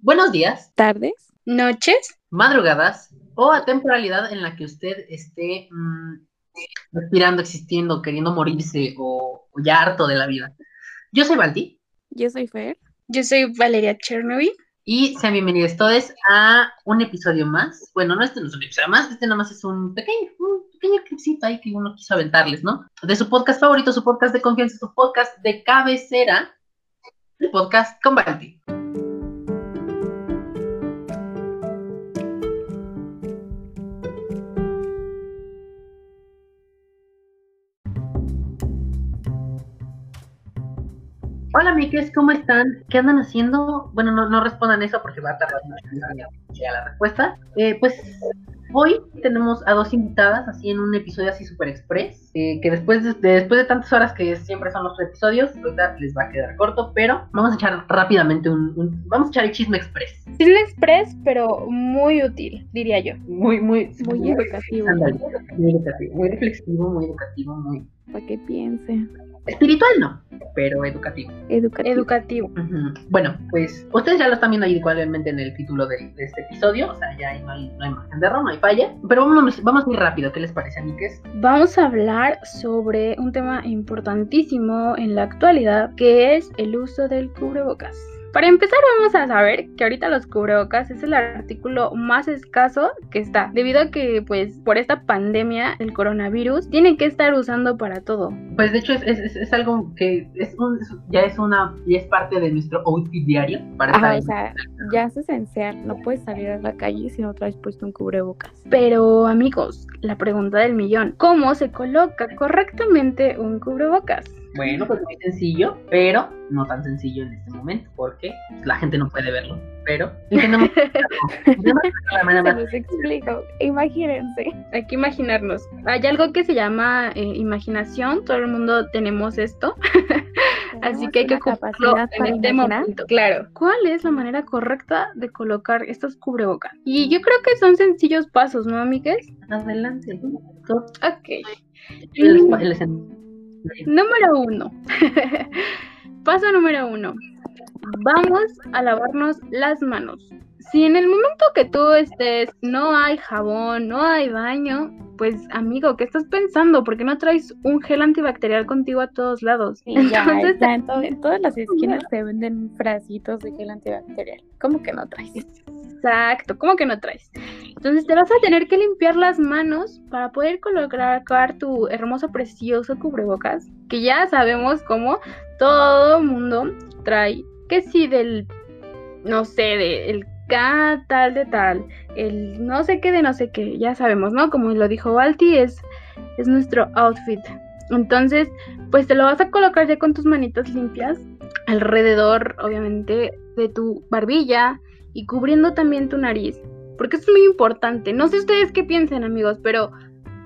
Buenos días, tardes, noches, madrugadas o a temporalidad en la que usted esté mm, respirando, existiendo, queriendo morirse o, o ya harto de la vida. Yo soy Balti yo soy Fer. yo soy Valeria Chernobyl. y sean bienvenidos todos a un episodio más. Bueno, no este no es un episodio más, este nada más es un pequeño, un pequeño clipcito ahí que uno quiso aventarles, ¿no? De su podcast favorito, su podcast de confianza, su podcast de cabecera, el podcast con Balti. Hola, amigues, ¿cómo están? ¿Qué andan haciendo? Bueno, no, no respondan eso porque va a tardar llegar la respuesta. Eh, pues hoy tenemos a dos invitadas, así en un episodio así super express, eh, que después de, de- después de tantas horas que siempre son los episodios, ahorita les va a quedar corto, pero vamos a echar rápidamente un, un- vamos a echar el chisme express. Chisme Express, pero muy útil, diría yo. Muy, muy, Muy educativo. ándale, muy educativo, muy reflexivo, muy educativo, muy Para que piense. Espiritual no, pero educativo. Educativo. Educativo. Bueno, pues ustedes ya lo están viendo ahí igualmente en el título de, de este episodio, o sea, ya ahí no hay, no hay margen de error, no hay falla, pero vámonos, vamos muy rápido, ¿qué les parece, amigues? Vamos a hablar sobre un tema importantísimo en la actualidad, que es el uso del cubrebocas. Para empezar vamos a saber que ahorita los cubrebocas es el artículo más escaso que está, debido a que pues por esta pandemia, el coronavirus, tienen que estar usando para todo. Pues de hecho es, es- es- es algo que es un- ya es una, ya es parte de nuestro outfit diario para Ajá, o sea, ya es esencial. No puedes salir a la calle si no traes puesto un cubrebocas. Pero amigos, la pregunta del millón, ¿cómo se coloca correctamente un cubrebocas? Bueno, pues muy sencillo, pero no tan sencillo en este momento, porque la gente no puede verlo, pero manera Se más los explico. Imagínense. Hay que imaginarnos. Hay algo que se llama eh, imaginación, todo el mundo tenemos esto, así que hay que ocuparlo en este imaginar. momento. Claro. ¿Cuál es la manera correcta de colocar estos cubrebocas? Y yo creo que son sencillos pasos, ¿no, amigues? adelante. Ok. El, espa- el escenario. Número uno. Paso número uno. Vamos a lavarnos las manos. Si en el momento que tú estés no hay jabón, no hay baño, pues amigo, ¿qué estás pensando? ¿Por qué no traes un gel antibacterial contigo a todos lados? Sí, ya, Entonces, ya en, to- en todas las esquinas se venden frasitos de gel antibacterial. ¿Cómo que no traes? Exacto, ¿cómo que no traes? Entonces te vas a tener que limpiar las manos para poder colocar tu hermoso, precioso cubrebocas, que ya sabemos cómo todo mundo trae, que sí del, no sé, del K tal de tal, el no sé qué de no sé qué, ya sabemos, ¿no? Como lo dijo Balti, es, es nuestro outfit. Entonces, pues te lo vas a colocar ya con tus manitas limpias alrededor, obviamente, de tu barbilla y cubriendo también tu nariz. Porque es muy importante. No sé ustedes qué piensan, amigos, pero.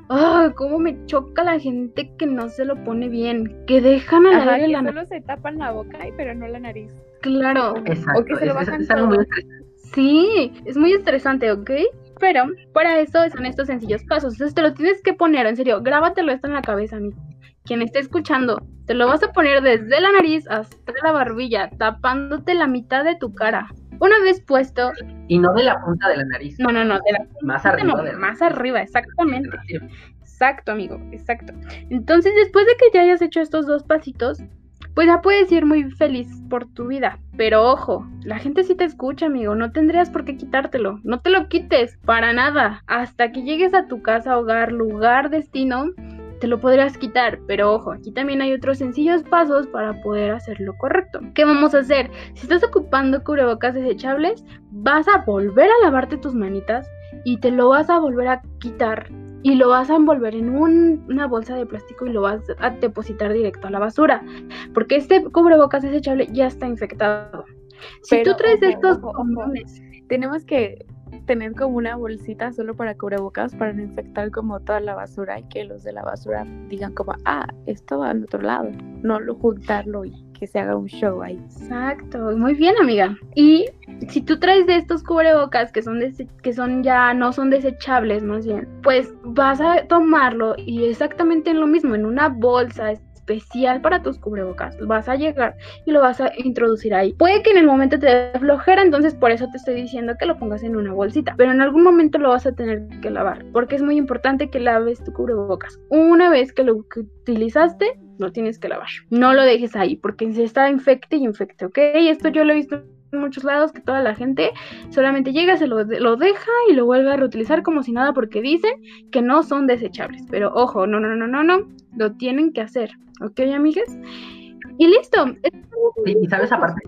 ¡Ah! cómo me choca la gente que no se lo pone bien. Que dejan al aire que la solo se tapan la boca, y- pero no la nariz. Claro. Exacto, O que se lo es- es- bajan es algo muy. Sí, es muy estresante, ¿ok? Pero para eso son estos sencillos pasos. Entonces te lo tienes que poner, en serio, grábatelo esto en la cabeza, amigo. Quien esté escuchando, te lo vas a poner desde la nariz hasta la barbilla, tapándote la mitad de tu cara. Una vez puesto, Y no de la punta de la nariz, no, no, no, de la más no, arriba. de la- más arriba, exactamente. Exacto, amigo, exacto. Entonces, después de que ya hayas hecho estos dos pasitos, pues ya puedes ir muy feliz por tu vida. Pero ojo, la gente sí te escucha, amigo. No tendrías por qué quitártelo. No te lo quites, para nada. Hasta que llegues a tu casa, hogar, lugar, destino, te lo podrías quitar. Pero ojo, aquí también hay otros sencillos pasos para poder hacerlo correcto. ¿Qué vamos a hacer? Si estás ocupando cubrebocas desechables, vas a volver a lavarte tus manitas y te lo vas a volver a quitar y lo vas a envolver en un- una bolsa de plástico y lo vas a depositar directo a la basura, porque este cubrebocas desechable ya está infectado. Si Pero, tú traes estos ojo, ojo. condones, Tenemos que tener como una bolsita solo para cubrebocas para no infectar como toda la basura y que los de la basura digan como, ah, esto va al otro lado. No lo juntarlo y que se haga un show ahí. Exacto, muy bien amiga. Y si tú traes de estos cubrebocas que son que son ya no son desechables más bien, pues vas a tomarlo y exactamente en lo mismo, en una bolsa especial para tus cubrebocas. Vas a llegar y lo vas a introducir ahí. Puede que en el momento te dé flojera, entonces por eso te estoy diciendo que lo pongas en una bolsita, pero en algún momento lo vas a tener que lavar, porque es muy importante que laves tu cubrebocas. Una vez que lo utilizaste, lo tienes que lavar. No lo dejes ahí, porque se está infecte y infecte, ¿ok? Esto yo lo he visto en muchos lados que toda la gente solamente llega, se lo, lo, deja y lo vuelve a reutilizar como si nada porque dicen que no son desechables. Pero ojo, no, no, no, no, no, lo tienen que hacer, ¿ok, amigas? Y listo. Sí, y sabes aparte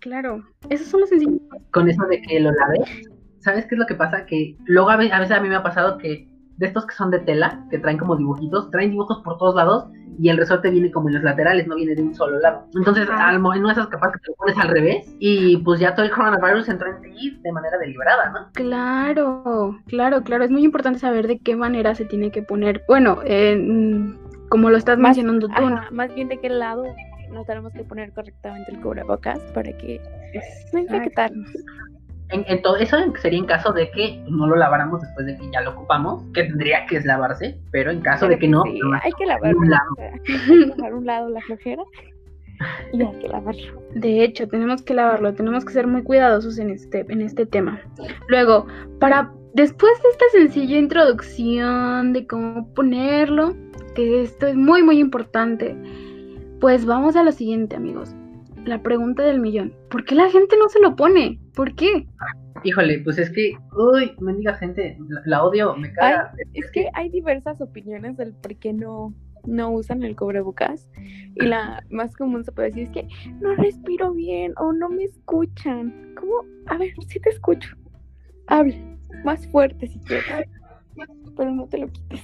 Claro, esos son los sencillos. Con eso de que lo laves, ¿sabes qué es lo que pasa? Que luego a veces a mí me ha pasado que de estos que son de tela, que traen como dibujitos, traen dibujos por todos lados y el resorte viene como en los laterales, no viene de un solo lado. Entonces, al no esas capaz que te lo pones al revés y pues ya todo el coronavirus entró en ti de manera deliberada, ¿no? Claro, claro, claro. Es muy importante saber de qué manera se tiene que poner. Bueno, como lo estás mencionando tú. Más bien de qué lado nos tenemos que poner correctamente el cubrebocas para que no infectarnos. En, todo eso sería en caso de que no lo laváramos después de que ya lo ocupamos, que tendría que lavarse, pero en caso de que no, hay que lavarlo. Un lado. dejar un lado la flojera y hay que lavarlo. De hecho, tenemos que lavarlo, tenemos que ser muy cuidadosos en este, en este tema. Luego, para después de esta sencilla introducción de cómo ponerlo, que esto es muy muy importante, pues vamos a lo siguiente, amigos la pregunta del millón. ¿Por qué la gente no se lo pone? ¿Por qué? Híjole, pues es que, uy, me diga gente, la, odio, me caga. es que hay diversas opiniones del por qué no, no usan el cubrebocas. Y la más común se puede decir es que no respiro bien o no me escuchan. ¿Cómo? A ver, si te escucho. Habla, más fuerte si quieres. Pero no te lo quites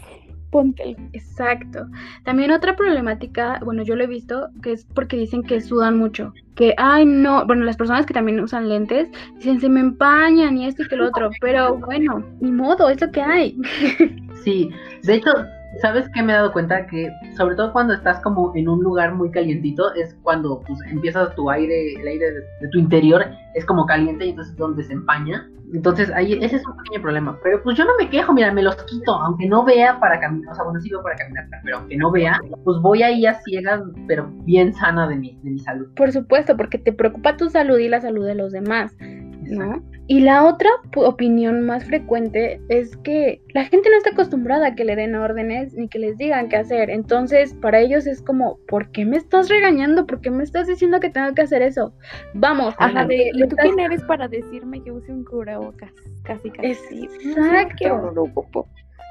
ponte. Exacto. También otra problemática, bueno, yo lo he visto, que es porque dicen que sudan mucho. Que, ay, no, bueno, las personas que también usan lentes dicen se me empañan y esto y que lo otro, pero bueno, ni modo, es lo que hay. Sí, de hecho, ¿sabes qué me he dado cuenta? Que sobre todo cuando estás como en un lugar muy calientito, es cuando pues, empiezas tu aire, el aire de, tu interior es como caliente y entonces es donde se empaña. Entonces ahí ese es un pequeño problema. Pero pues yo no me quejo, mira, me los quito, aunque no vea para caminar, o sea, bueno, sí para caminar, pero aunque no vea, pues voy ahí a ciegas, pero bien sana de mi, de mi salud. Por supuesto, porque te preocupa tu salud y la salud de los demás. ¿No? Y la otra opinión más frecuente es que la gente no está acostumbrada a que le den órdenes ni que les digan qué hacer. Entonces, para ellos es como, ¿por qué me estás regañando? ¿Por qué me estás diciendo que tengo que hacer eso? Vamos, Ajá, de, ¿y tú quién eres para decirme que use un cubrebocas? Casi, casi. Exacto.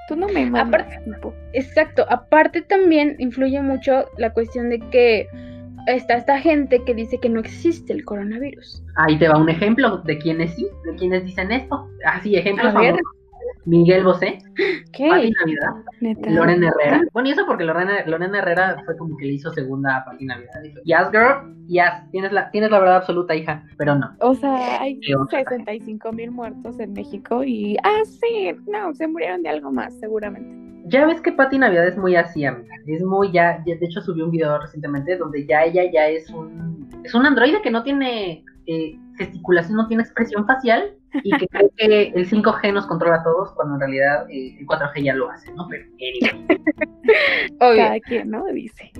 Tú no me mandas, Exacto. Aparte también influye mucho la cuestión de que está esta gente que dice que no existe el coronavirus. Ahí te va un ejemplo de quienes sí, de quienes dicen esto. Así, ejemplos famosos. Miguel Bosé, ¿Qué? Pati Navidad, Loren Herrera. Bueno, y eso porque Lorena, Lorena Herrera fue como que le hizo segunda a Pati Navidad. Dijo, yes, girl, yes, tienes la, tienes la verdad absoluta, hija, pero no. O sea, hay 65 mil muertos en México y, ah, sí, no, se murieron de algo más, seguramente. Ya ves que Pati Navidad es muy así, amiga. Es muy ya, de hecho subió un video recientemente donde ya ella ya es un es un androide que no tiene eh, gesticulación, no tiene expresión facial y que cree que el 5G nos controla a todos cuando en realidad eh, el 4G ya lo hace, ¿no? Pero anyway. Cada quien, ¿no? Dice.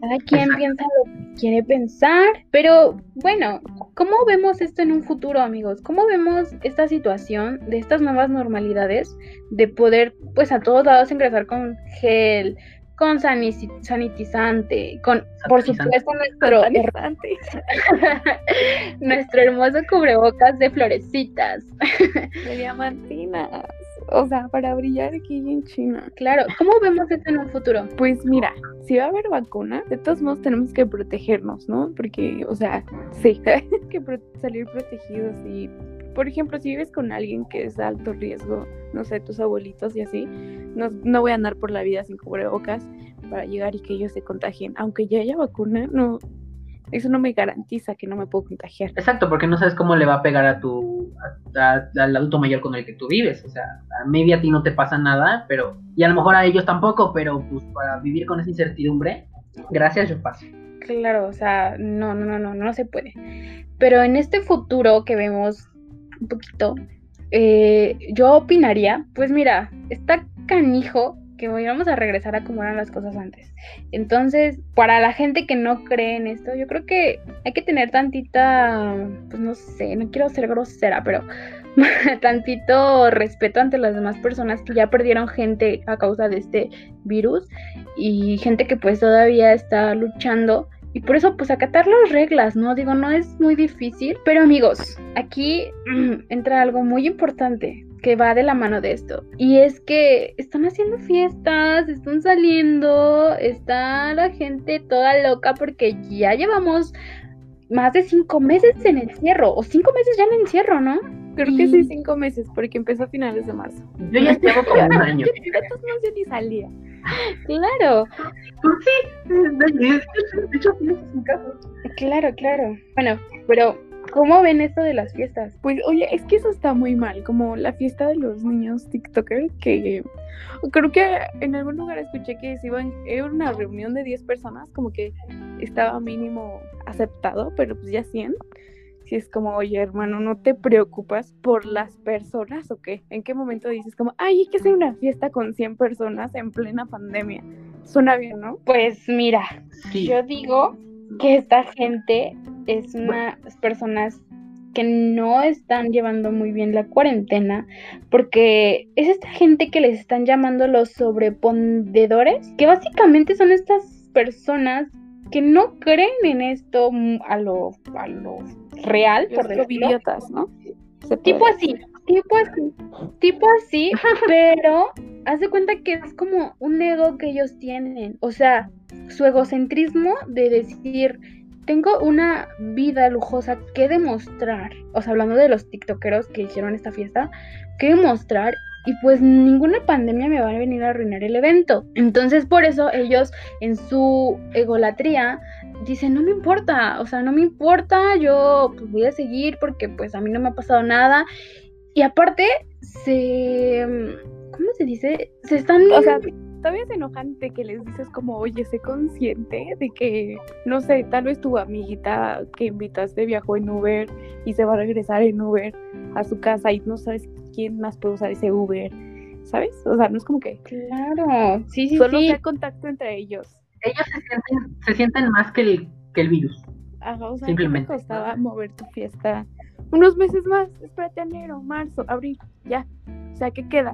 Cada quien piensa lo que quiere pensar, pero bueno, ¿cómo vemos esto en un futuro, amigos? ¿Cómo vemos esta situación de estas nuevas normalidades de poder, pues a todos lados ingresar con gel, con sanitizante, con, por supuesto, nuestro, nuestro hermoso cubrebocas de florecitas. De diamantinas. O sea, para brillar aquí en China. Claro, ¿cómo vemos esto en un futuro? Pues mira, si va a haber vacuna, de todos modos tenemos que protegernos, ¿no? Porque, o sea, sí, hay que salir protegidos y por ejemplo, si vives con alguien que es de alto riesgo, no sé, tus abuelitos y así, no, no voy a andar por la vida sin cubrebocas para llegar y que ellos se contagien. Aunque ya haya vacuna, no, eso no me garantiza que no me puedo contagiar. Exacto, porque no sabes cómo le va a pegar a tu al adulto mayor con el que tú vives. O sea, a media a ti no te pasa nada, pero y a lo mejor a ellos tampoco, pero pues para vivir con esa incertidumbre, gracias yo paso. Claro, o sea, no, no, no, no, no se puede. Pero en este futuro que vemos un poquito, eh, yo opinaría, pues mira, está canijo que vamos a regresar a como eran las cosas antes. Entonces, para la gente que no cree en esto, yo creo que hay que tener tantita, pues no sé, no quiero ser grosera, pero tantito respeto ante las demás personas que ya perdieron gente a causa de este virus y gente que pues todavía está luchando y por eso, pues acatar las reglas, ¿no? Digo, no es muy difícil. Pero amigos, aquí entra algo muy importante que va de la mano de esto. Y es que están haciendo fiestas, están saliendo, está la gente toda loca porque ya llevamos más de cinco meses en encierro, o cinco meses ya en encierro, ¿no? Creo que sí, cinco meses, porque empezó a finales de marzo. Yo ya llevo como un año. yo ni salía. Claro. Pues sí, de hecho, Claro, claro. Bueno, pero ¿cómo ven esto de las fiestas? Pues oye, es que eso está muy mal, como la fiesta de los niños TikTokers, que creo que en algún lugar escuché que se iban, era una reunión de 10 personas, como que estaba mínimo aceptado, pero pues ya 100 si es como, oye, hermano, ¿no te preocupas por las personas o qué? ¿En qué momento dices como, ay, hay que hacer una fiesta con 100 personas en plena pandemia? Suena bien, ¿no? Pues mira, yo digo que esta gente es unas personas que no están llevando muy bien la cuarentena, porque es esta gente que les están llamando los sobrepondedores, que básicamente son estas personas que no creen en esto a lo, a lo real, por decirlo. ¿no? Tipo así, tipo así, tipo así, pero hace cuenta que es como un ego que ellos tienen, o sea, su egocentrismo de decir, tengo una vida lujosa que demostrar, o sea, hablando de los tiktokeros que hicieron esta fiesta, que demostrar y pues ninguna pandemia me va a venir a arruinar el evento. Entonces por eso ellos en su egolatría dicen, no me importa, o sea, no me importa, yo pues voy a seguir porque pues a mí no me ha pasado nada. Y aparte se... ¿Cómo se dice? Se están... todavía es enojante que les dices como, oye, sé consciente de que, no sé, tal vez tu amiguita que invitaste viajó en Uber y se va a regresar en Uber a su casa y no sabes quién más puede usar ese Uber, ¿sabes? O sea, no es como que... Claro, sí, sí, Solo sí. contacto entre ellos. Ellos se sienten, se sienten más que el, que el virus. Ajá, o sea, Simplemente. ¿qué te costaba mover tu fiesta? Unos meses más, espérate enero, marzo, abril, ya. O sea, ¿qué queda?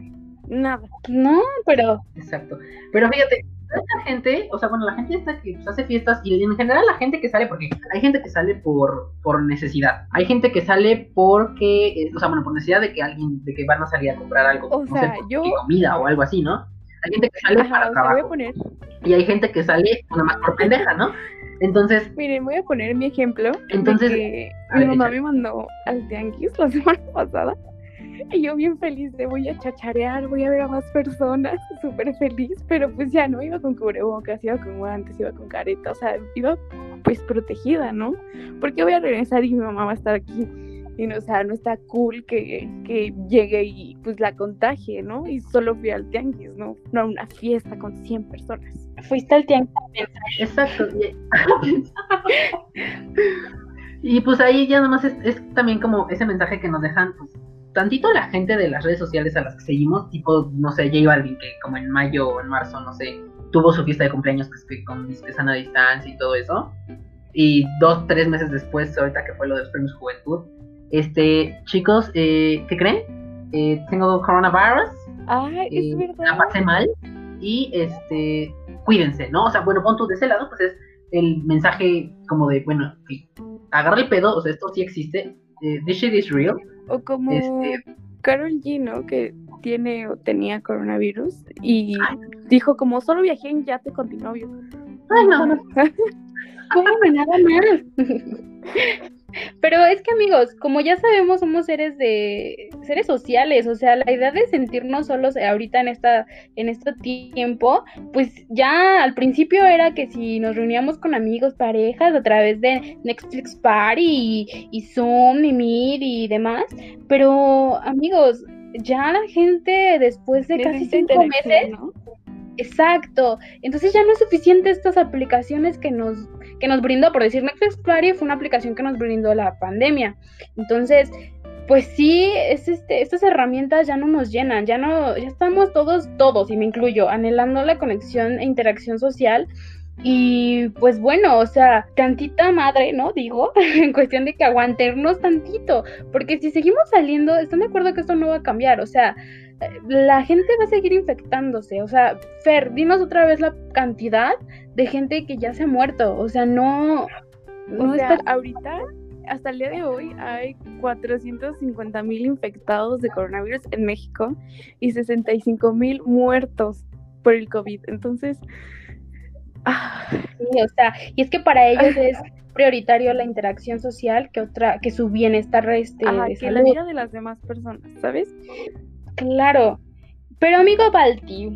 Nada. No, pero... Exacto. Pero fíjate, esta gente, o sea, bueno, la gente esta que pues, hace fiestas y en general la gente que sale, porque hay gente que sale por, por necesidad, hay gente que sale porque, eh, o sea, bueno, por necesidad de que alguien, de que van a salir a comprar algo, O no sea, sé, yo- comida o algo así, ¿no? Hay gente que sale Ajá, para o sea, voy a trabajo poner, y hay gente que sale nada más por pendeja, ¿no? Entonces, miren, voy a poner mi ejemplo. Entonces, de que mi mamá échale. me mandó al tianguis la semana pasada. Y yo bien feliz de voy a chacharear, voy a ver a más personas, súper feliz, pero pues ya no iba con cubrebocas, iba con guantes, iba con careta, o sea, iba pues protegida, ¿no? Porque voy a regresar y mi mamá va a estar aquí. Y no, o sea, no está cool que, que llegue y pues la contagie, ¿no? Y solo fui al tianguis, ¿no? No a una fiesta con 100 personas. Fuiste al tianguis. exacto. Y, y, pues ahí ya nada más es, es también como ese mensaje que nos dejan, pues, tantito la gente de las redes sociales a las que seguimos, tipo, no sé, J Balvin, que como en mayo o en marzo, no sé, tuvo su fiesta de cumpleaños que, es que con disque sana distancia y todo eso. Y dos, tres meses después, ahorita que fue lo de los premios Juventud, este, chicos, eh, ¿qué creen? Eh, tengo coronavirus, Ay, eh, es verdad. la pasé mal y este, cuídense, ¿no? O sea, bueno, pon tú de ese lado, pues es el mensaje como de, bueno, que agarra el pedo, o sea, esto sí existe, this shit is real. O como Este- Carol G, ¿no? Que tiene o tenía coronavirus y Ay. dijo como solo viajé en yate con mi novio. Ay, no, ¿Cómo me nada más? Pero es que amigos, como ya sabemos, somos seres de seres sociales, o sea, la idea de sentirnos solos ahorita en esta en este tiempo, pues ya al principio era que si nos reuníamos con amigos, parejas a través de Netflix Party y, y Zoom y Meet y demás, pero amigos, ya la gente después de casi cinco meses ¿no? Exacto. Entonces ya no es suficiente estas aplicaciones que nos, que nos brindó, por decir Netflix Party fue una aplicación que nos brindó la pandemia. Entonces, pues sí, es este, estas herramientas ya no nos llenan, ya no, ya estamos todos, todos, y me incluyo, anhelando la conexión e interacción social. Y pues bueno, o sea, tantita madre, ¿no? Digo, en cuestión de que aguanternos tantito, porque si seguimos saliendo, ¿están de acuerdo que esto no va a cambiar? O sea, la gente va a seguir infectándose. O sea, Fer, dinos otra vez la cantidad de gente que ya se ha muerto. O sea, no. no está... ahorita, hasta el día de hoy, hay 450 mil infectados de coronavirus en México y 65 mil muertos por el COVID. Entonces. Ah. Sí, o sea, y es que para ellos es prioritario la interacción social que otra que su bienestar este que la vida de las demás personas, ¿sabes? Claro. Pero amigo Balti,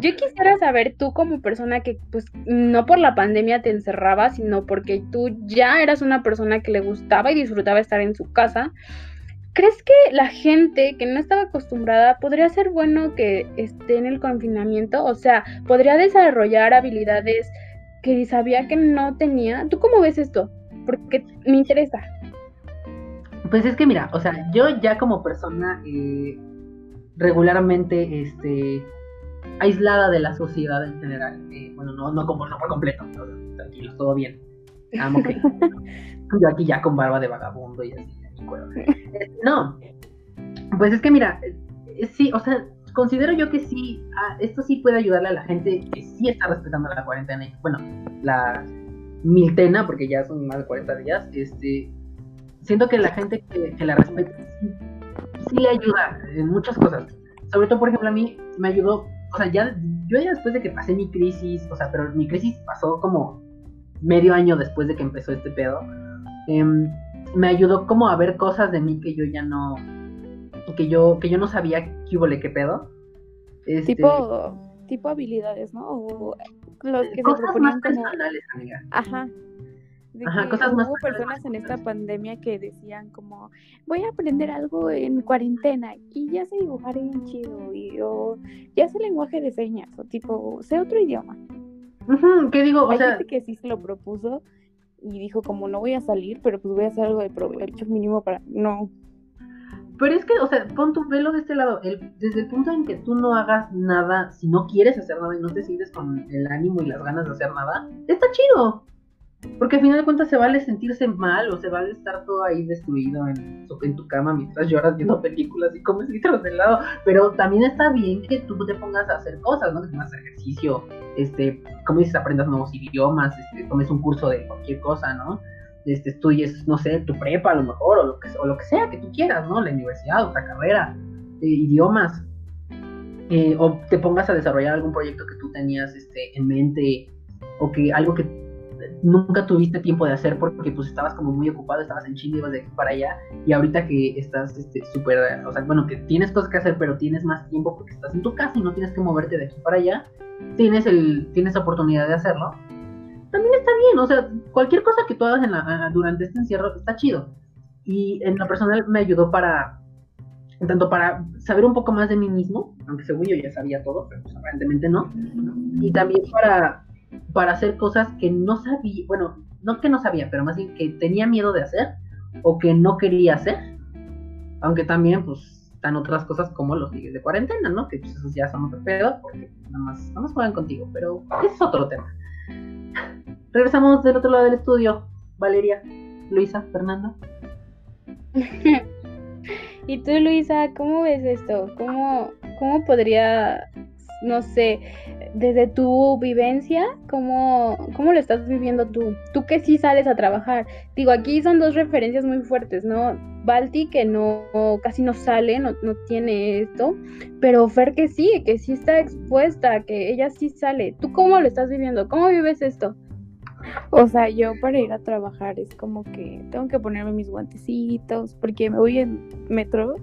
yo quisiera saber tú como persona que pues no por la pandemia te encerraba, sino porque tú ya eras una persona que le gustaba y disfrutaba estar en su casa. ¿Crees que la gente que no estaba acostumbrada podría ser bueno que esté en el confinamiento? O sea, podría desarrollar habilidades que sabía que no tenía. ¿Tú cómo ves esto? Porque me interesa. Pues es que mira, o sea, yo ya como persona eh, regularmente este, aislada de la sociedad en general, eh, bueno, no, no, como, por completo, tranquilos, todo bien. Amo que yo aquí ya con barba de vagabundo y así. no, pues es que mira, eh, sí, o sea, considero yo que sí, ah, esto sí puede ayudarle a la gente que sí está respetando la cuarentena, bueno, la miltena, porque ya son más de 40 días, este, siento que la gente que, la respeta sí, le ayuda en muchas cosas. Sobre todo, por ejemplo, a mí me ayudó, o sea, ya, yo ya después de que pasé mi crisis, o sea, pero mi crisis pasó como medio año después de que empezó este pedo, em, me ayudó como a ver cosas de mí que yo ya no, que yo, que yo no sabía qué hubo, qué pedo. Este, tipo, tipo habilidades, ¿no? O los que cosas se más personales, amiga. Ajá, Ajá, cosas más hubo personas en esta pandemia que decían como voy a aprender algo en cuarentena y ya sé dibujar bien chido y o ya sé lenguaje de señas o tipo sé otro idioma. ¿Qué digo? O Hay sea... gente que sí se lo propuso y dijo como no voy a salir, pero pues voy a hacer algo de provecho mínimo para no. Pero es que, o sea, pon tu velo de este lado. El, desde el punto en que tú no hagas nada, si no quieres hacer nada y no te sientes con el ánimo y las ganas de hacer nada, está chido. Porque al final de cuentas se vale sentirse mal o se vale estar todo ahí destruido en, tu cama mientras lloras viendo películas y comes litros de helado. Pero también está bien que tú te pongas a hacer cosas, ¿no? Que tengas ejercicio, este, como dices, aprendas nuevos idiomas, este, tomes un curso de cualquier cosa, ¿no? Este, estudies, no sé, tu prepa a lo mejor, o lo que, o lo que sea que tú quieras, ¿no? La universidad, otra carrera, eh, idiomas. Eh, o te pongas a desarrollar algún proyecto que tú tenías este, en mente, o que algo que nunca tuviste tiempo de hacer porque pues estabas como muy ocupado, estabas en Chile, ibas de aquí para allá y ahorita que estás este, súper, o sea, bueno, que tienes cosas que hacer pero tienes más tiempo porque estás en tu casa y no tienes que moverte de aquí para allá, tienes, el, tienes oportunidad de hacerlo, también está bien, o sea, cualquier cosa que tú hagas durante este encierro está chido. Y en lo personal me ayudó para, tanto para saber un poco más de mí mismo, aunque según yo ya sabía todo, pero pues, aparentemente no, y también para para hacer cosas que no sabía, bueno, no que no sabía, pero más bien que tenía miedo de hacer o que no quería hacer. Aunque también, pues, están otras cosas como los días de cuarentena, ¿no? Que pues esos ya son otro pedo, porque nada más, nada más juegan contigo, pero es otro tema. Regresamos del otro lado del estudio. Valeria, Luisa, Fernanda. y tú, Luisa, ¿cómo ves esto? ¿Cómo, cómo podría no sé, desde tu vivencia, ¿cómo, ¿cómo lo estás viviendo tú? Tú que sí sales a trabajar. Digo, aquí son dos referencias muy fuertes, ¿no? Balti que no, casi no sale, no, no tiene esto, pero Fer que sí, que sí está expuesta, que ella sí sale. ¿Tú cómo lo estás viviendo? ¿Cómo vives esto? O sea, yo para ir a trabajar es como que tengo que ponerme mis guantecitos porque me voy en metro.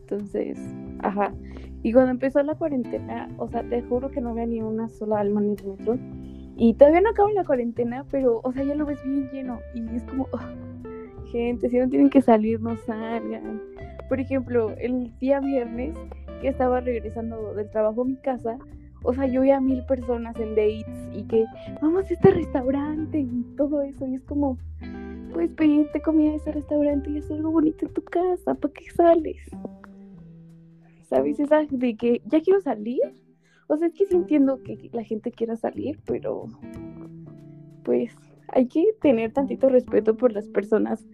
Entonces, ajá. Y cuando empezó la cuarentena, o sea, te juro que no había ni una sola alma en el metro. Y todavía no acaba la cuarentena, pero, o sea, ya lo ves bien lleno. Y es como, gente, si no tienen que salir, no salgan. Por ejemplo, el día viernes que estaba regresando del trabajo a mi casa, o sea, yo vi a mil personas en dates y que vamos a este restaurante y todo eso. Y es como, Puedes pedirte comida de ese restaurante y hacer algo bonito en tu casa. ¿Para qué sales? ¿Sabes? Esa de que ya quiero salir. O sea, es que sí entiendo que la gente quiera salir, pero pues hay que tener tantito respeto por las personas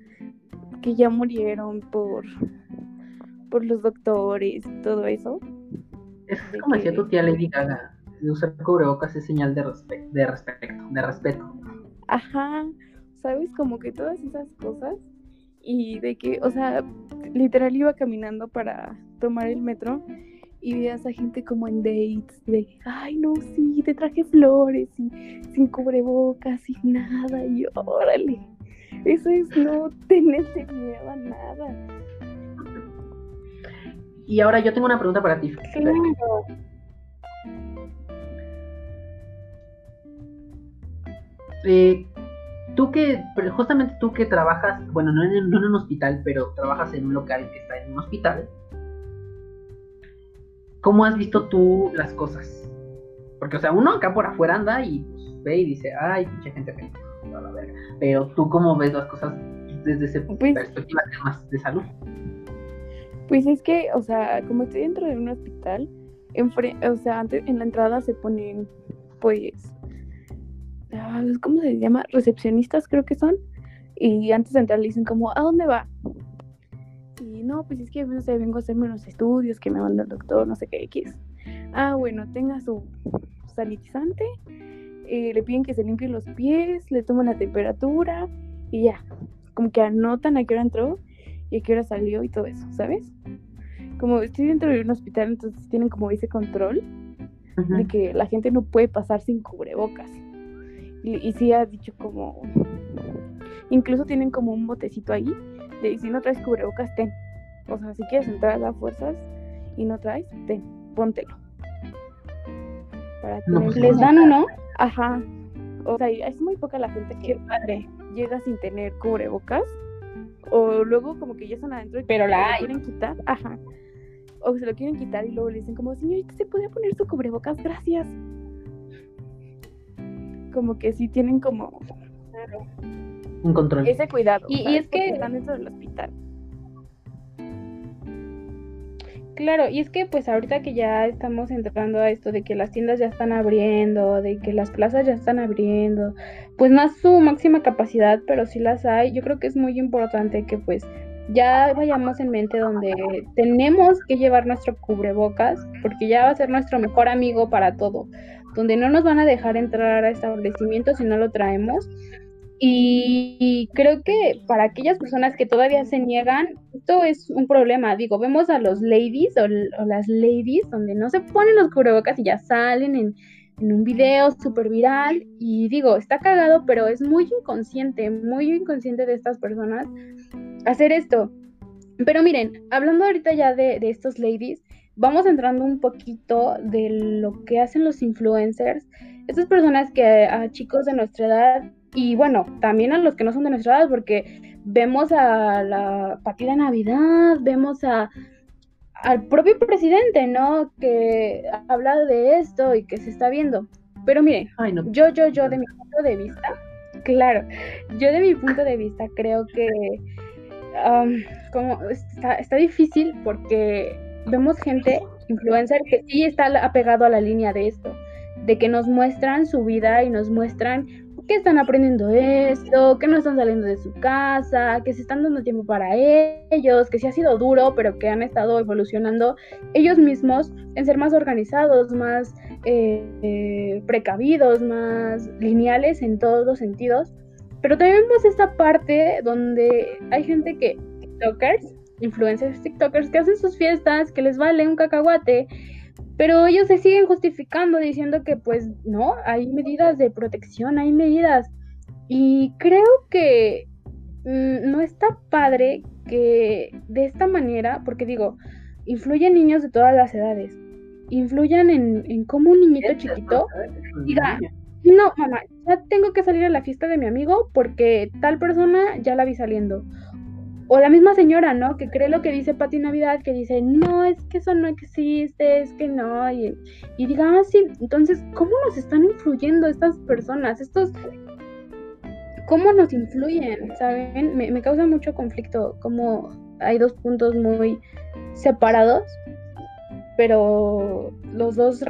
que ya murieron, por, por los doctores todo eso. Es como decía tu tía Lady Gaga, usar cubrebocas es señal de, respeto, de respeto, de respeto. Ajá, ¿sabes? Como que todas esas cosas. Y de que, o sea, literal iba caminando para tomar el metro y vi a esa gente como en dates de, ay, no, sí, te traje flores y sin cubrebocas y nada. Y órale, eso es no tenerse miedo a nada. Y ahora yo tengo una pregunta para ti. Claro. Eh, tú que, justamente tú que trabajas, bueno, no en, no en, un hospital, pero trabajas en un local que está en un hospital, ¿cómo has visto tú las cosas? Porque, o sea, uno acá por afuera anda y pues, ve y dice, ay, mucha gente la verga. Pero tú, ¿cómo ves las cosas desde esa pues, perspectiva más de salud? Pues es que, o sea, como estoy dentro de un hospital, o sea, antes en la entrada se ponen, pues, ¿cómo se llama? Recepcionistas creo que son. Y antes de entrar le dicen como, ¿a dónde va? Y no, pues es que, no sé, vengo a hacerme unos estudios que me manda el doctor, no sé qué X. Ah, bueno, tenga su sanitizante, eh, le piden que se limpie los pies, le toman la temperatura y ya. Como que anotan a qué hora entró y a qué hora salió y todo eso, ¿sabes? Como estoy dentro de un hospital, entonces tienen como ese control de que la gente no puede pasar sin cubrebocas. Y, sí ha dicho como... Incluso tienen como un botecito ahí de si no traes cubrebocas, ten. O sea, si quieres entrar a las fuerzas y no traes, ten, póntelo. Para pues, ¿Les dan uno? Ajá. O sea, es muy poca la gente que padre. llega sin tener cubrebocas o luego como que ya están adentro y pero la quieren quitar, ajá. O se lo quieren quitar y luego le dicen como, señorita, ¿se podría poner su cubrebocas? Gracias. Como que sí tienen como un control. Ese cuidado. Y, y es que están dentro del hospital. Claro, y es que pues ahorita que ya estamos entrando a esto de que las tiendas ya están abriendo, de que las plazas ya están abriendo, pues no su máxima capacidad, pero sí las hay, yo creo que es muy importante que pues ya vayamos en mente donde tenemos que llevar nuestro cubrebocas, porque ya va a ser nuestro mejor amigo para todo, donde no nos van a dejar entrar a establecimientos si no lo traemos y creo que para aquellas personas que todavía se niegan, esto es un problema. Digo, vemos a los ladies o, las ladies donde no se ponen los cubrebocas y ya salen en, un video súper viral. Y digo, está cagado, pero es muy inconsciente, muy inconsciente de estas personas hacer esto. Pero miren, hablando ahorita ya de estos ladies, vamos entrando un poquito de lo que hacen los influencers. Estas personas que a chicos de nuestra edad y bueno, también a los que no son de nuestra edad, porque vemos a la partida de Navidad, vemos a al propio presidente, ¿no? Que habla de esto y que se está viendo. Pero miren, yo, yo, yo, de mi punto de vista, claro, yo de mi punto de vista creo que como está, está difícil porque vemos gente, influencer, que sí está apegado a la línea de esto, de que nos muestran su vida y nos muestran que están aprendiendo esto, que no están saliendo de su casa, que se están dando tiempo para ellos, que sí ha sido duro, pero que han estado evolucionando ellos mismos en ser más organizados, más eh, eh, precavidos, más lineales en todos los sentidos. Pero también vemos esta parte donde hay gente que, TikTokers, influencers TikTokers, que hacen sus fiestas, que les vale un cacahuate pero ellos se siguen justificando diciendo que pues no, hay medidas de protección, hay medidas. Y creo que mm, no está padre que de esta manera, porque digo, influyen niños de todas las edades, influyan en, en cómo un niñito chiquito diga, no, mamá, ya tengo que salir a la fiesta de mi amigo porque tal persona ya la vi saliendo. O la misma señora, ¿no? Que cree lo que dice Pati Navidad, que dice, no, es que eso no existe, es que no. Y, y diga, ah, sí, entonces, ¿cómo nos están influyendo estas personas? Estos cómo nos influyen, ¿saben? Me, me causa mucho conflicto, como hay dos puntos muy separados, pero los dos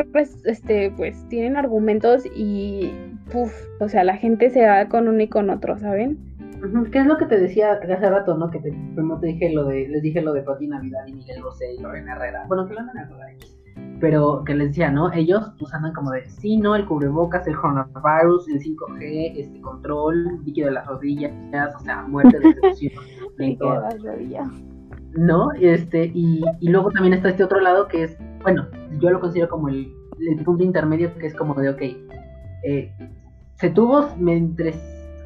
este pues tienen argumentos y puf, o sea, la gente se va con uno y con otro, ¿saben? ¿Qué es lo que te decía hace rato, no? Que te, primero te dije lo de, les dije lo de Pati Navidad y Miguel Bosé y Lorena Herrera. Bueno, que lo andan a pero que les decía, ¿no? Ellos pues andan como de, sí, ¿no? El cubrebocas, el coronavirus, el 5G, este control, líquido de las rodillas, o sea, muerte de decepción. líquido de las rodillas. ¿No? Este, y, y luego también está este otro lado que es, bueno, yo lo considero como el, el punto intermedio que es como de, ok, eh, se tuvo, entre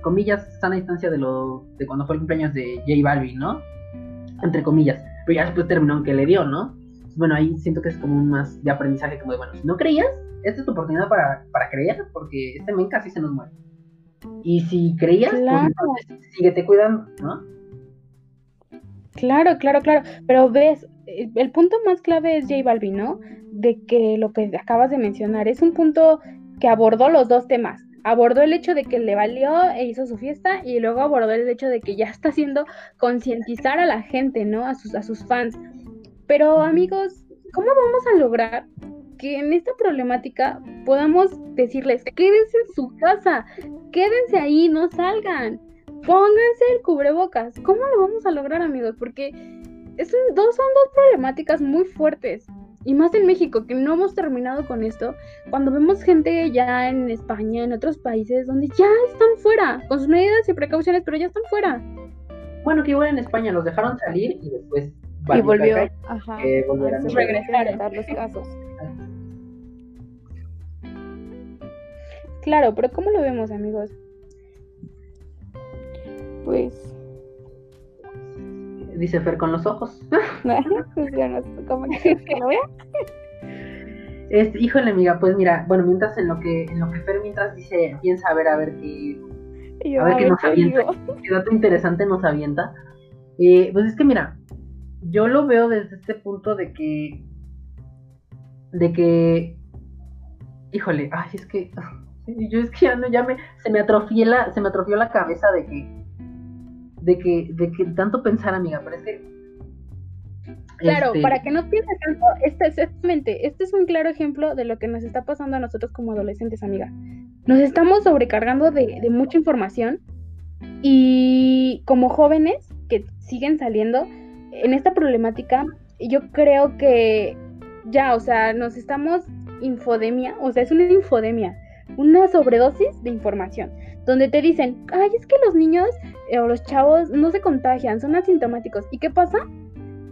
comillas, sana distancia de lo de cuando fue el cumpleaños de J Balvin, ¿no? Entre comillas, pero ya después terminó que le dio, ¿no? Bueno, ahí siento que es como un más de aprendizaje, como de, bueno, si no creías, esta es tu oportunidad para, para creer, porque este men casi se nos muere. Y si creías, pues entonces síguete cuidando, ¿no? Claro, claro, claro. Pero ves, el punto más clave es J Balvin, ¿no? De que lo que acabas de mencionar es un punto que abordó los dos temas. Abordó el hecho de que le valió e hizo su fiesta y luego abordó el hecho de que ya está haciendo concientizar a la gente, ¿no? A sus, fans. Pero amigos, ¿cómo vamos a lograr que en esta problemática podamos decirles, quédense en su casa, quédense ahí, no salgan, pónganse el cubrebocas? ¿Cómo lo vamos a lograr amigos? Porque dos, son dos problemáticas muy fuertes. Y más en México, que no hemos terminado con esto, cuando vemos gente ya en España, en otros países, donde ya están fuera, con sus medidas y precauciones, pero ya están fuera. Bueno, que igual en España los dejaron salir y después y volvió ajá, a regresar los casos. Claro, pero ¿cómo lo vemos, amigos? Pues. Dice Fer con los ojos. pues yo no sé cómo que lo vea. Este, híjole, amiga, pues mira, bueno, mientras en lo que, en lo que Fer mientras dice, piensa a ver a ver qué. a ver qué nos avienta. Qué dato interesante nos avienta. Eh, pues es que mira, yo lo veo desde este punto de que. De que. Híjole, ay, es que. Yo es que ya no, ya me. Se me atrofió la, se me atrofió la cabeza de que. De que, de que tanto pensar, amiga, pero es que. Claro, este para que no pienses tanto, este, exactamente, este es un claro ejemplo de lo que nos está pasando a nosotros como adolescentes, amiga. Nos estamos sobrecargando de, de mucha información y como jóvenes que siguen saliendo, en esta problemática, yo creo que ya, o sea, nos estamos infodemia, o sea, es una infodemia, una sobredosis de información, donde te dicen, ay, es que los niños o los chavos no se contagian, son asintomáticos. ¿Y qué pasa?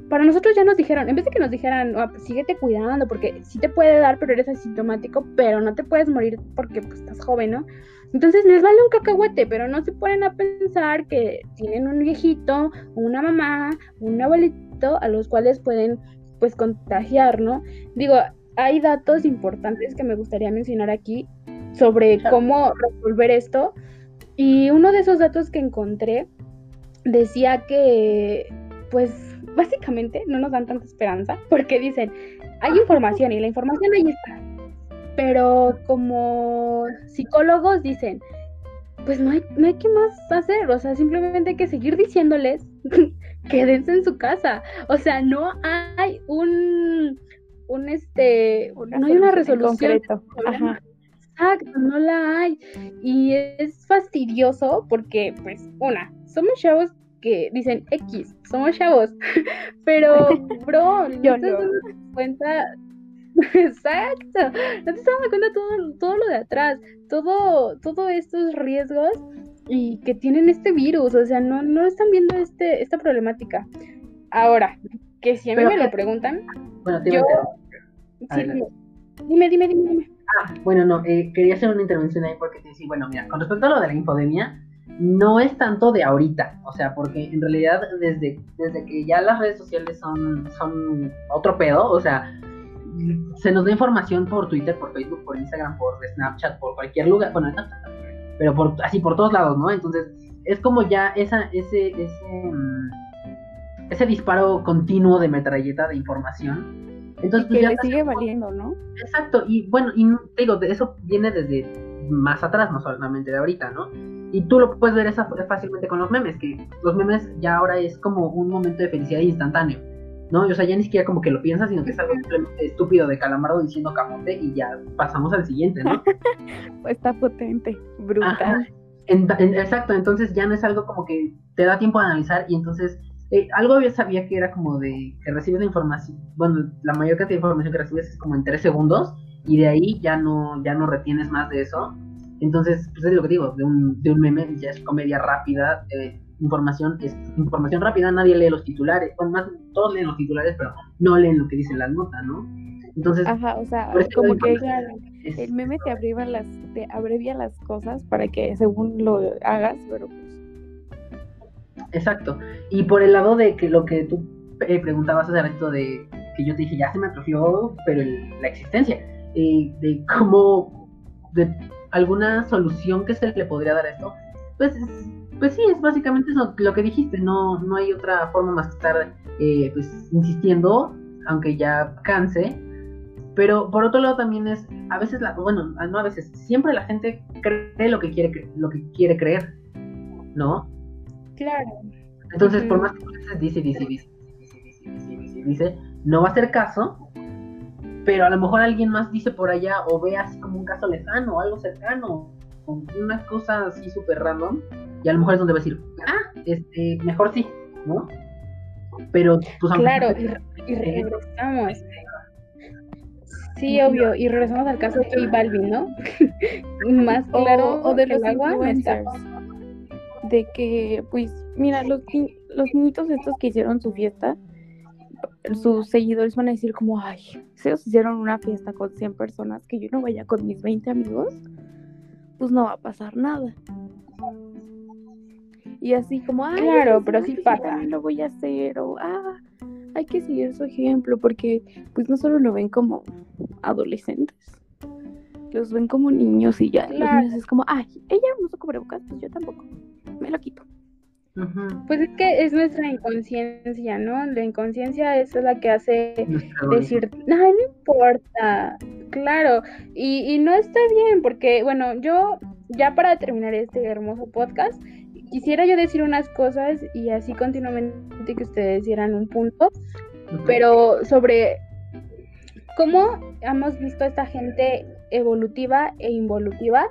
Para nosotros ya nos dijeron, en vez de que nos dijeran, pues síguete cuidando, porque sí te puede dar, pero eres asintomático, pero no te puedes morir porque pues, estás joven, ¿no? Entonces les vale un cacahuete, pero no se ponen a pensar que tienen un viejito, una mamá, un abuelito a los cuales pueden pues contagiar, ¿no? Digo, hay datos importantes que me gustaría mencionar aquí sobre cómo resolver esto. Y uno de esos datos que encontré decía que, pues, básicamente no nos dan tanta esperanza porque dicen, hay información y la información ahí está, pero como psicólogos dicen, pues no hay, no hay que más hacer, o sea, simplemente hay que seguir diciéndoles, quédense en su casa. O sea, no hay un, un este, no hay una resolución. Exacto, no la hay. Y es fastidioso porque, pues, una, somos chavos que dicen X, somos chavos, pero, bro, yo no te das cuenta Exacto. No te estás dando cuenta todo, todo lo de atrás, todo, todos estos riesgos y que tienen este virus, o sea, no, no están viendo este, esta problemática. Ahora, que si a mí me lo preguntan, bueno, yo... dime, dime, dime, dime. Ah, bueno, no, eh, quería hacer una intervención ahí porque te decía, bueno, mira, con respecto a lo de la infodemia, no es tanto de ahorita, o sea, porque en realidad desde, desde que ya las redes sociales son, son otro pedo, o sea, se nos da información por Twitter, por Facebook, por Instagram, por Snapchat, por cualquier lugar, bueno, pero por, así por todos lados, ¿no? Entonces, es como ya esa, ese, ese, mm, ese disparo continuo de metralleta de información. Entonces, pues, que le sigue valiendo, ¿no? Exacto, y bueno, y digo, eso viene desde más atrás, no solamente de ahorita, ¿no? Y tú lo puedes ver esa, fácilmente con los memes, que los memes ya ahora es como un momento de felicidad instantáneo, ¿no? O sea, ya ni siquiera como que lo piensas, sino que es algo simplemente estúpido de calamardo diciendo camote y ya pasamos al siguiente, ¿no? Está potente, brutal. exacto, entonces ya no es algo como que te da tiempo de analizar y entonces eh, algo yo sabía que era como de que recibes la información, bueno, la mayor cantidad de información que recibes es como en tres segundos y de ahí ya no, ya no retienes más de eso. Entonces, pues es lo que digo, de un, de un meme ya es comedia rápida, eh, información es información rápida, nadie lee los titulares, bueno, más todos leen los titulares, pero no leen lo que dice la nota, ¿no? Entonces, Ajá, o sea, como que el meme te abrevia las, te abrevia las cosas para que según lo hagas, pero pues Exacto. Y por el lado de que lo que tú eh, preguntabas hace rato de que yo te dije, ya se me atrofió, pero la existencia, eh, de cómo, de alguna solución que se le podría dar a esto, pues, pues sí, es básicamente eso, lo que dijiste, no, no hay otra forma más que estar eh, pues, insistiendo, aunque ya canse. Pero por otro lado también es, a veces, la, bueno, no a veces, siempre la gente cree lo que quiere, lo que quiere creer, ¿no? Claro. Entonces, por más que dice, dice, dice, dice, dice, dice, dice, no va a hacer caso, pero a lo mejor alguien más dice por allá o ve así como un caso lejano o algo cercano, o una cosa así súper random, y a lo mejor es donde va a decir, ah, este, mejor sí, ¿no? Pero, pues Claro, y, regresamos. Sí, obvio, y regresamos al caso de J Balvin, ¿no? más claro o, de los agua, de que, pues, mira, los, los niñitos estos que hicieron su fiesta, sus seguidores van a decir como, ay, si ellos hicieron una fiesta con 100 personas, que yo no vaya con mis 20 amigos, pues no va a pasar nada. Y así como, ay, claro, pero sí pasa. Lo voy a hacer, o, ah, hay que seguir su ejemplo, porque pues no solo lo ven como adolescentes, los ven como niños y ya, los niños es como, ay, ella no se cubrebocas, pues yo tampoco me lo quito. Pues es que es nuestra inconsciencia, ¿no? La inconsciencia es la que hace decir, no, no importa, claro, y, y no está bien, porque, bueno, yo ya para terminar este hermoso podcast, quisiera yo decir unas cosas y así continuamente que ustedes dieran un punto, pero sobre cómo hemos visto a esta gente evolutiva e involutiva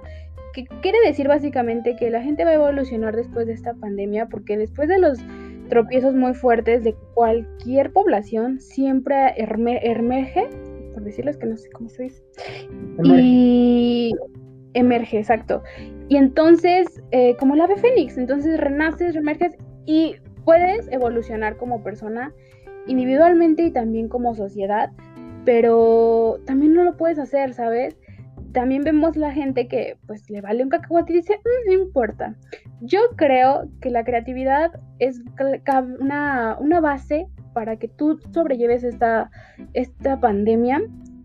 que quiere decir básicamente que la gente va a evolucionar después de esta pandemia, porque después de los tropiezos muy fuertes de cualquier población, siempre emerge, por decirles que no sé cómo se dice, y emerge, exacto. Y entonces, eh, como la ave fénix, entonces renaces, remerges y puedes evolucionar como persona individualmente y también como sociedad, pero también no lo puedes hacer, ¿sabes? También vemos la gente que pues le vale un cacahuate y dice, mm, no importa. Yo creo que la creatividad es una, una, base para que tú sobrelleves esta, esta pandemia,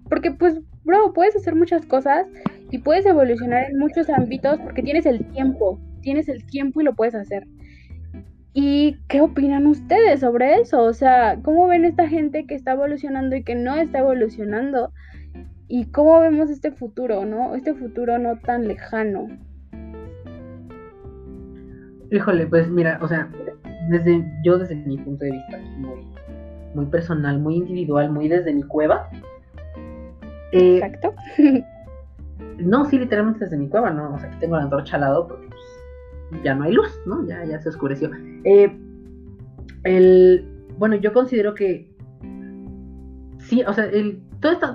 porque pues, bro, puedes hacer muchas cosas y puedes evolucionar en muchos ámbitos porque tienes el tiempo, tienes el tiempo y lo puedes hacer. ¿Y qué opinan ustedes sobre eso? O sea, ¿cómo ven esta gente que está evolucionando y que no está evolucionando? Y cómo vemos este futuro, ¿no? Este futuro no tan lejano. Híjole, pues mira, o sea, desde yo desde mi punto de vista, muy, muy personal, muy individual, muy desde mi cueva. Eh, Exacto. no, sí, literalmente desde mi cueva, ¿no? O sea, aquí tengo la antorcha al lado porque pues, ya no hay luz, ¿no? Ya, ya se oscureció. Eh, el, bueno, yo considero que sí, o sea, el,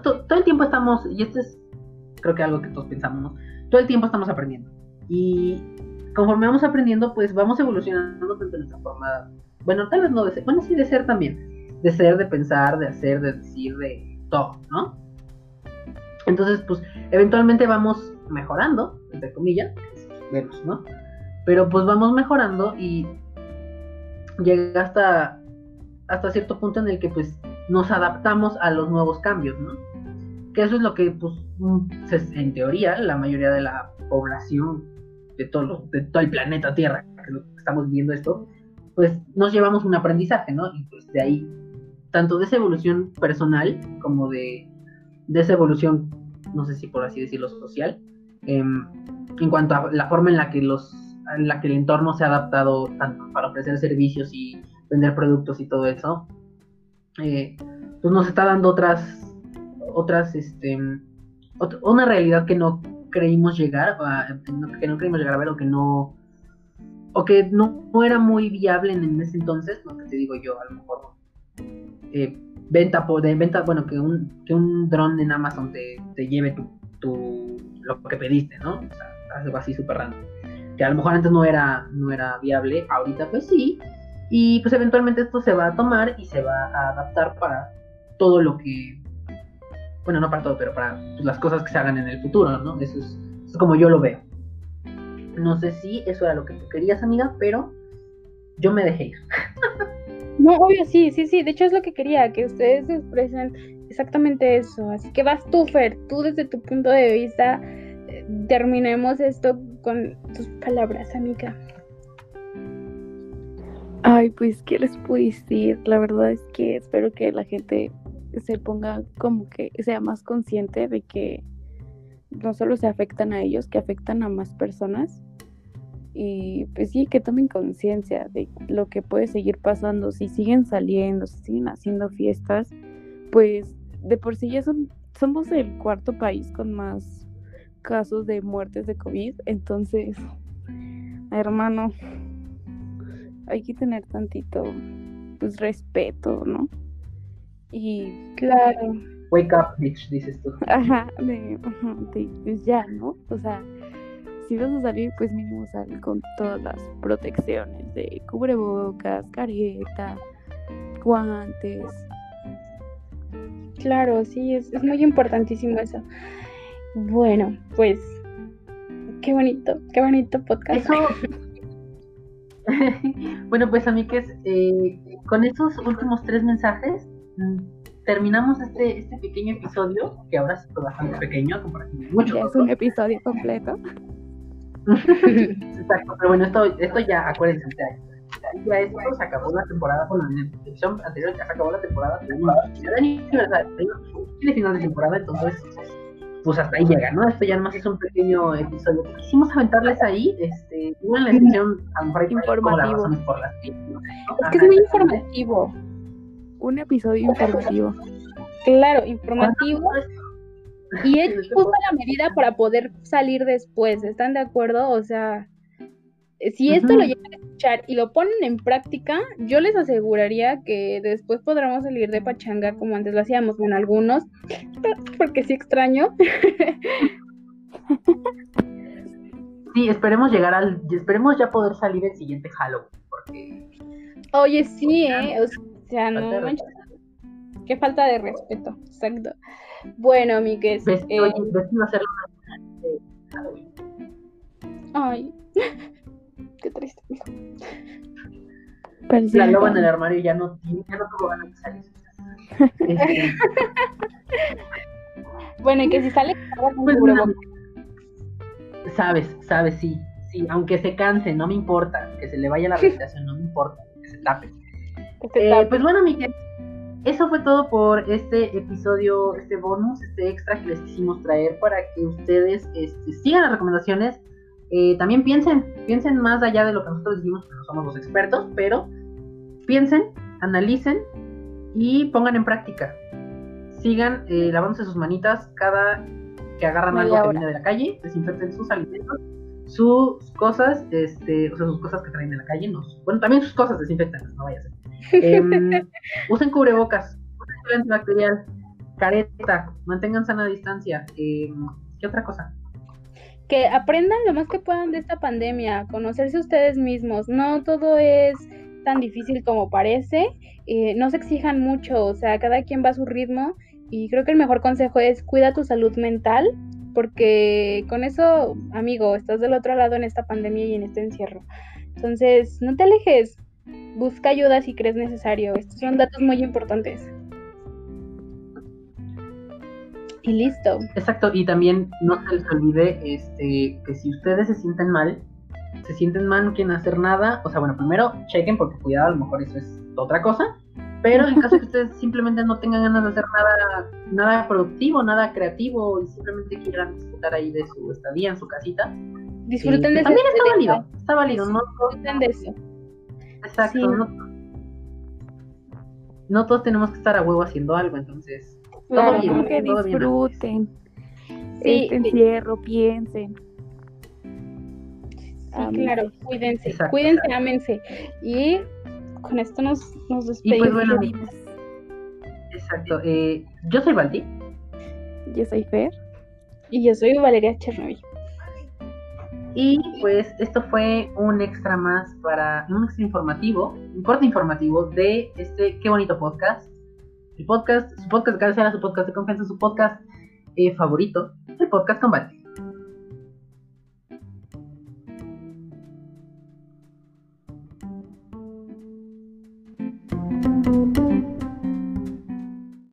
todo, el tiempo estamos, y esto es creo que algo que todos pensamos, ¿no? Todo el tiempo estamos aprendiendo. Y conforme vamos aprendiendo, pues vamos evolucionando tanto en nuestra forma, bueno, tal vez no de ser, bueno, sí de ser también, de ser, de pensar, de hacer, de decir, de todo, ¿no? Entonces, pues, eventualmente vamos mejorando, entre comillas, menos, ¿no? Pero pues vamos mejorando y llega hasta, hasta cierto punto en el que pues nos adaptamos a los nuevos cambios, ¿no? Que eso es lo que, pues, en teoría, la mayoría de la población de todo, de todo el planeta Tierra, que estamos viendo esto, pues nos llevamos un aprendizaje, ¿no? Y pues de ahí, tanto de esa evolución personal como de, de esa evolución, no sé si por así decirlo, social, em, en cuanto a la forma en la que los en la que el entorno se ha adaptado tanto para ofrecer servicios y vender productos y todo eso, eh, pues nos está dando otras, otras, este, una realidad que no creímos llegar, que no creímos llegar a ver o que no, o que no, era muy viable en, ese entonces, lo que te digo yo, a lo mejor, eh, venta, de venta, bueno, que un, que un dron en Amazon te, te lleve tu, tu, lo que pediste, ¿no? O sea, algo así súper random. Que a lo mejor antes no era, no era viable, ahorita pues sí. Y pues eventualmente esto se va a tomar y se va a adaptar para todo lo que, bueno, no para todo, pero para pues, las cosas que se hagan en el futuro, ¿no? Eso es, como yo lo veo. No sé si eso era lo que tú querías, amiga, pero yo me dejé ir. No, obvio, sí, sí, sí. De hecho es lo que quería, que ustedes expresen exactamente eso. Así que vas tú, Fer, tú desde tu punto de vista, eh, terminemos esto con tus palabras, amiga. Ay, pues, ¿qué les puedo decir? La verdad es que espero que la gente se ponga como que sea más consciente de que no solo se afectan a ellos, que afectan a más personas y pues sí, que tomen conciencia de lo que puede seguir pasando. Si siguen saliendo, si siguen haciendo fiestas, pues de por sí ya son, somos el cuarto país con más casos de muertes de COVID. Entonces, hermano, hay que tener tantito pues respeto, ¿no? Y claro. Wake up, bitch, dices tú. Ajá, de, pues ya, ¿no? O sea, si vas a salir, pues mínimo sal con todas las protecciones de cubrebocas, careta, guantes. Claro, sí, es, es muy importantísimo eso. Bueno, pues qué bonito, qué bonito podcast. bueno, pues a mí que es, eh, con esos últimos tres mensajes mm, terminamos este, este pequeño episodio, que ahora es bastante pequeño, mucho. es un episodio completo. Exacto, pero bueno, esto, esto ya, acuérdense, ya esto se acabó la temporada, bueno, en la edición anterior ya se acabó la temporada, ya de aniversario, final de temporada, entonces, pues hasta ahí llega, ¿no? Esto ya nomás es un pequeño episodio. Quisimos aventarles ahí, este, en la edición a lo mejor informativo. Por las Es que es muy informativo. Un episodio informativo. Claro, informativo. Y es justo la medida para poder salir después, ¿están de acuerdo? O sea, si esto lo llegan a escuchar y lo ponen en práctica, yo les aseguraría que después podremos salir de pachanga como antes lo hacíamos. Bueno, algunos, porque sí extraño. Sí, esperemos llegar al, esperemos ya poder salir el siguiente Halloween, porque... Oye, sí, ¿eh? O sea, no Qué falta de respeto, exacto. Bueno, amigues. ¿Ves, eh... hacerlo Ay, qué triste, hijo. La loba en el armario ya no, ya no tuvo ganas de salir. Este... bueno, y que si sale pues, Sabes, sabes, sí. Sí, aunque se canse, no me importa. Que se le vaya la respiración, no me importa. Que se tape. Eh, pues bueno, Miguel, eso fue todo por este episodio, este bonus, este extra que les quisimos traer para que ustedes este, sigan las recomendaciones. Eh, también piensen, piensen más allá de lo que nosotros decimos, que no somos los expertos, pero piensen, analicen y pongan en práctica. Sigan eh, lavándose sus manitas cada que agarran algo que viene de la calle, desinfecten sus alimentos, sus cosas, este, o sea, sus cosas que traen de la calle, no, bueno, también sus cosas desinfectan, no vaya a ser. Em, usen cubrebocas, usen antibacterial, careta, mantengan sana distancia. Em, ¿Qué otra cosa? Que aprendan lo más que puedan de esta pandemia, conocerse ustedes mismos. No todo es tan difícil como parece. Eh, no se exijan mucho, o sea, cada quien va a su ritmo. Y creo que el mejor consejo es cuida tu salud mental, porque con eso, amigo, estás del otro lado en esta pandemia y en este encierro. Entonces, no te alejes, busca ayuda si crees necesario. Estos son datos muy importantes. Y listo. Exacto, y también no se les olvide este, que si ustedes se sienten mal, se sienten mal, no quieren hacer nada, o sea, bueno, primero chequen porque cuidado, a lo mejor eso es otra cosa, pero en caso de que ustedes simplemente no tengan ganas de hacer nada, nada productivo, nada creativo y simplemente quieran disfrutar ahí de su estadía en su casita, Disfruten de También está de- válido, está válido, no Disfruten de eso. exacto, Sí. no, no todos tenemos que estar a huevo haciendo algo, entonces, Claro, todo bien, Como que todo bien. disfruten Sí, este encierro, piensen. Sí, claro, cuídense, Exacto. cuídense, ámense. Y con esto nos, nos Y despedimos. pues bueno, exacto, eh, yo soy Baldi, Yo soy Fer. Y yo soy Valeria Chernobyl. y pues esto fue un extra más para, un extra informativo, un corte informativo de este Qué Bonito Podcast, el podcast, su podcast de cabecera, su podcast de confianza, su podcast eh, favorito, el podcast con Baldi.